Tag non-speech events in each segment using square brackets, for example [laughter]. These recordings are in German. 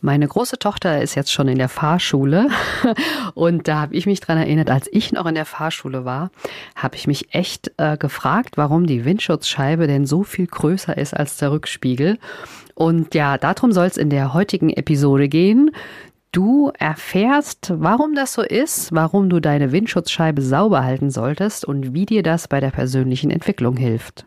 Meine große Tochter ist jetzt schon in der Fahrschule [laughs] und da habe ich mich dran erinnert, als ich noch in der Fahrschule war, habe ich mich echt äh, gefragt, warum die Windschutzscheibe denn so viel größer ist als der Rückspiegel. Und ja, darum soll es in der heutigen Episode gehen. Du erfährst, warum das so ist, warum du deine Windschutzscheibe sauber halten solltest und wie dir das bei der persönlichen Entwicklung hilft.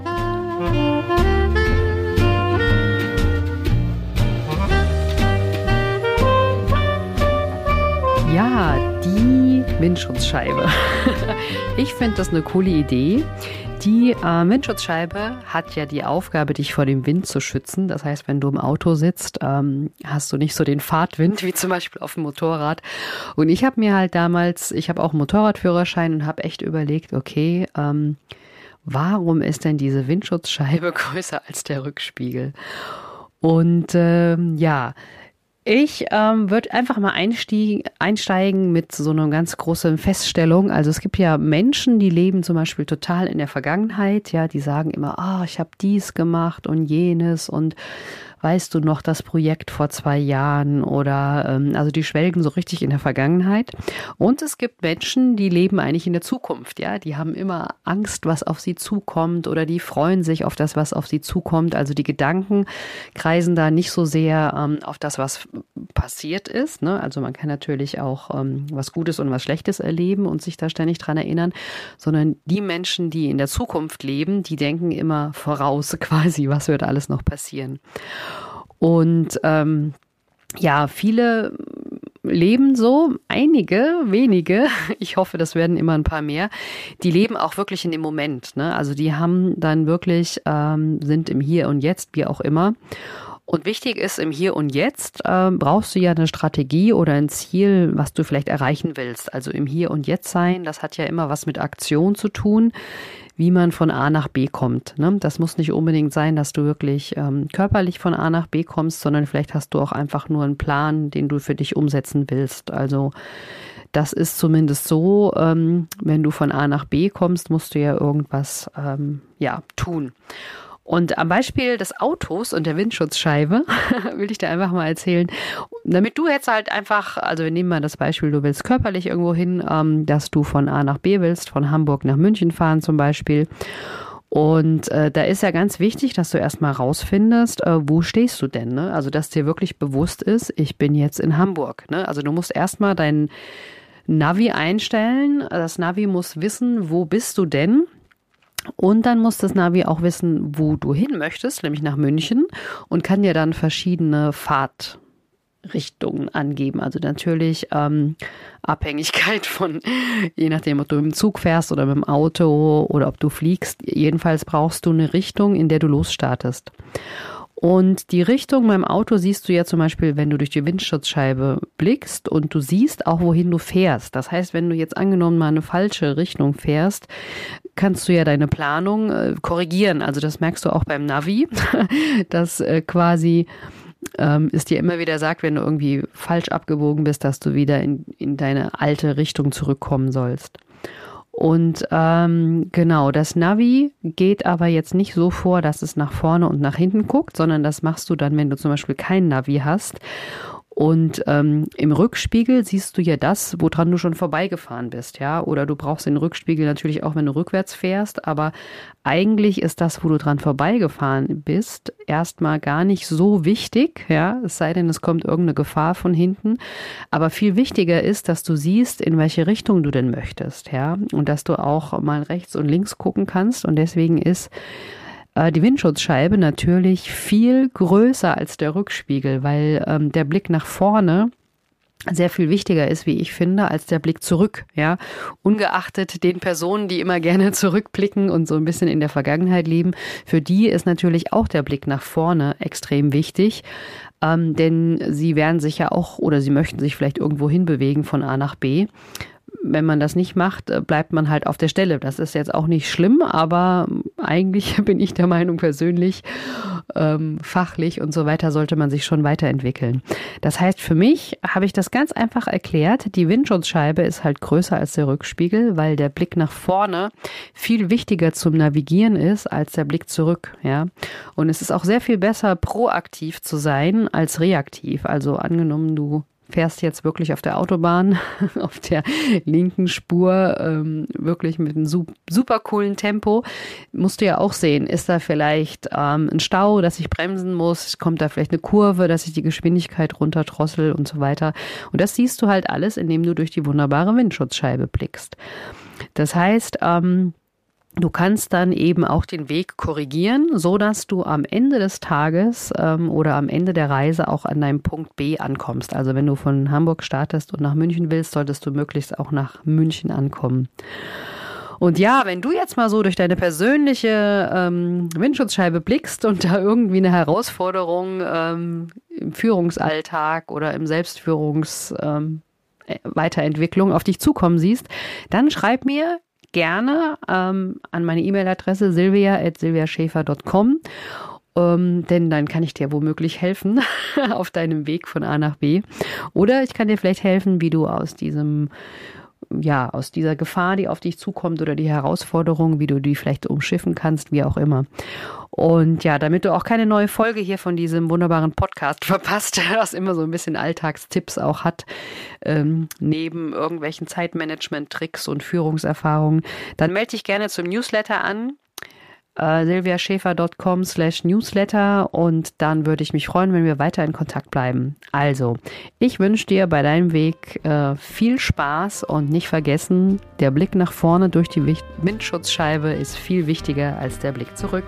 Windschutzscheibe. [laughs] Ich finde das eine coole Idee. Die äh, Windschutzscheibe hat ja die Aufgabe, dich vor dem Wind zu schützen. Das heißt, wenn du im Auto sitzt, ähm, hast du nicht so den Fahrtwind [laughs] wie zum Beispiel auf dem Motorrad. Und ich habe mir halt damals, ich habe auch einen Motorradführerschein und habe echt überlegt, okay, ähm, warum ist denn diese Windschutzscheibe [laughs] größer als der Rückspiegel? Und ähm, ja, ich ähm, würde einfach mal einsteigen mit so einer ganz großen Feststellung. Also es gibt ja Menschen, die leben zum Beispiel total in der Vergangenheit, ja, die sagen immer, ah, oh, ich habe dies gemacht und jenes und weißt du noch das Projekt vor zwei Jahren oder ähm, also die schwelgen so richtig in der Vergangenheit. Und es gibt Menschen, die leben eigentlich in der Zukunft, ja, die haben immer Angst, was auf sie zukommt oder die freuen sich auf das, was auf sie zukommt. Also die Gedanken kreisen da nicht so sehr ähm, auf das, was passiert ist. Ne? Also man kann natürlich auch ähm, was Gutes und was Schlechtes erleben und sich da ständig dran erinnern, sondern die Menschen, die in der Zukunft leben, die denken immer voraus [laughs] quasi, was wird alles noch passieren. Und ähm, ja, viele leben so, einige, wenige, [laughs] ich hoffe, das werden immer ein paar mehr, die leben auch wirklich in dem Moment. Ne? Also die haben dann wirklich, ähm, sind im Hier und Jetzt, wie auch immer. Und wichtig ist, im Hier und Jetzt äh, brauchst du ja eine Strategie oder ein Ziel, was du vielleicht erreichen willst. Also im Hier und Jetzt sein, das hat ja immer was mit Aktion zu tun wie man von A nach B kommt. Ne? Das muss nicht unbedingt sein, dass du wirklich ähm, körperlich von A nach B kommst, sondern vielleicht hast du auch einfach nur einen Plan, den du für dich umsetzen willst. Also das ist zumindest so, ähm, wenn du von A nach B kommst, musst du ja irgendwas ähm, ja, tun. Und am Beispiel des Autos und der Windschutzscheibe [laughs] will ich dir einfach mal erzählen, damit du jetzt halt einfach, also wir nehmen mal das Beispiel, du willst körperlich irgendwo hin, ähm, dass du von A nach B willst, von Hamburg nach München fahren zum Beispiel. Und äh, da ist ja ganz wichtig, dass du erstmal rausfindest, äh, wo stehst du denn? Ne? Also, dass dir wirklich bewusst ist, ich bin jetzt in Hamburg. Ne? Also, du musst erstmal dein Navi einstellen. Das Navi muss wissen, wo bist du denn? Und dann muss das Navi auch wissen, wo du hin möchtest, nämlich nach München und kann dir dann verschiedene Fahrtrichtungen angeben. Also natürlich ähm, Abhängigkeit von, je nachdem, ob du im Zug fährst oder mit dem Auto oder ob du fliegst. Jedenfalls brauchst du eine Richtung, in der du losstartest. Und die Richtung beim Auto siehst du ja zum Beispiel, wenn du durch die Windschutzscheibe blickst und du siehst auch, wohin du fährst. Das heißt, wenn du jetzt angenommen mal eine falsche Richtung fährst, kannst du ja deine Planung äh, korrigieren. Also das merkst du auch beim Navi, [laughs] dass äh, quasi ähm, es dir immer wieder sagt, wenn du irgendwie falsch abgebogen bist, dass du wieder in, in deine alte Richtung zurückkommen sollst. Und ähm, genau, das Navi geht aber jetzt nicht so vor, dass es nach vorne und nach hinten guckt, sondern das machst du dann, wenn du zum Beispiel kein Navi hast. Und ähm, im Rückspiegel siehst du ja das, woran du schon vorbeigefahren bist, ja. Oder du brauchst den Rückspiegel natürlich auch, wenn du rückwärts fährst. Aber eigentlich ist das, wo du dran vorbeigefahren bist, erstmal gar nicht so wichtig, ja. Es sei denn, es kommt irgendeine Gefahr von hinten. Aber viel wichtiger ist, dass du siehst, in welche Richtung du denn möchtest, ja. Und dass du auch mal rechts und links gucken kannst. Und deswegen ist äh, die Windschutzscheibe natürlich viel größer als der Rückspiegel, weil ähm, der Blick nach vorne sehr viel wichtiger ist, wie ich finde, als der Blick zurück, ja. Ungeachtet den Personen, die immer gerne [laughs] zurückblicken und so ein bisschen in der Vergangenheit leben, für die ist natürlich auch der Blick nach vorne extrem wichtig. Ähm, denn sie werden sich ja auch oder sie möchten sich vielleicht irgendwo hinbewegen von A nach B wenn man das nicht macht, äh, bleibt man halt auf der Stelle. Das ist jetzt auch nicht schlimm, aber eigentlich [laughs] bin ich der Meinung persönlich, ähm, fachlich und so weiter sollte man sich schon weiterentwickeln. Das heißt, für mich habe ich das ganz einfach erklärt. Die Windschutzscheibe ist halt größer als der Rückspiegel, weil der Blick nach vorne viel wichtiger zum Navigieren ist als der Blick zurück. Ja, und es ist auch sehr viel besser, proaktiv zu sein als reaktiv. Also angenommen, du fährst jetzt wirklich auf der Autobahn, [laughs] auf der linken Spur, ähm, wirklich mit einem super coolen Tempo, musst du ja auch sehen, ist da vielleicht ähm, ein Stau, dass ich bremsen muss, kommt da vielleicht eine Kurve, dass ich die Geschwindigkeit runterdrossel und so weiter. Und das siehst du halt alles, indem du durch die wunderbare Windschutzscheibe blickst. Das heißt, ähm, Du kannst dann eben auch den Weg korrigieren, so dass du am Ende des Tages ähm, oder am Ende der Reise auch an deinem Punkt B ankommst. Also wenn du von Hamburg startest und nach München willst, solltest du möglichst auch nach München ankommen. Und ja, wenn du jetzt mal so durch deine persönliche ähm, Windschutzscheibe blickst und [laughs] da irgendwie eine Herausforderung ähm, im Führungsalltag oder im Selbstführungs ähm, Weiterentwicklung auf dich zukommen siehst, dann schreib mir gerne ähm, an meine E-Mail-Adresse silvia.silviaschäfer.com. Ähm, denn dann kann ich dir womöglich helfen [laughs] auf deinem Weg von A nach B. Oder ich kann dir vielleicht helfen, wie du aus diesem ja, aus dieser Gefahr, die auf dich zukommt oder die Herausforderung, wie du die vielleicht umschiffen kannst, wie auch immer. Und ja, damit du auch keine neue Folge hier von diesem wunderbaren Podcast [laughs] verpasst, was immer so ein bisschen Alltagstipps auch hat, ähm, neben irgendwelchen Zeitmanagement-Tricks und Führungserfahrungen, dann melde dich gerne zum Newsletter an äh, silviaschäfer.com slash newsletter und dann würde ich mich freuen, wenn wir weiter in Kontakt bleiben. Also, ich wünsche dir bei deinem Weg äh, viel Spaß und nicht vergessen, der Blick nach vorne durch die Windschutzscheibe ist viel wichtiger als der Blick zurück.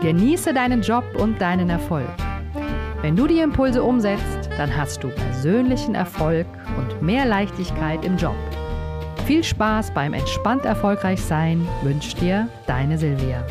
Genieße deinen Job und deinen Erfolg. Wenn du die Impulse umsetzt, dann hast du persönlichen Erfolg und mehr Leichtigkeit im Job. Viel Spaß beim entspannt erfolgreich sein wünscht dir deine Silvia.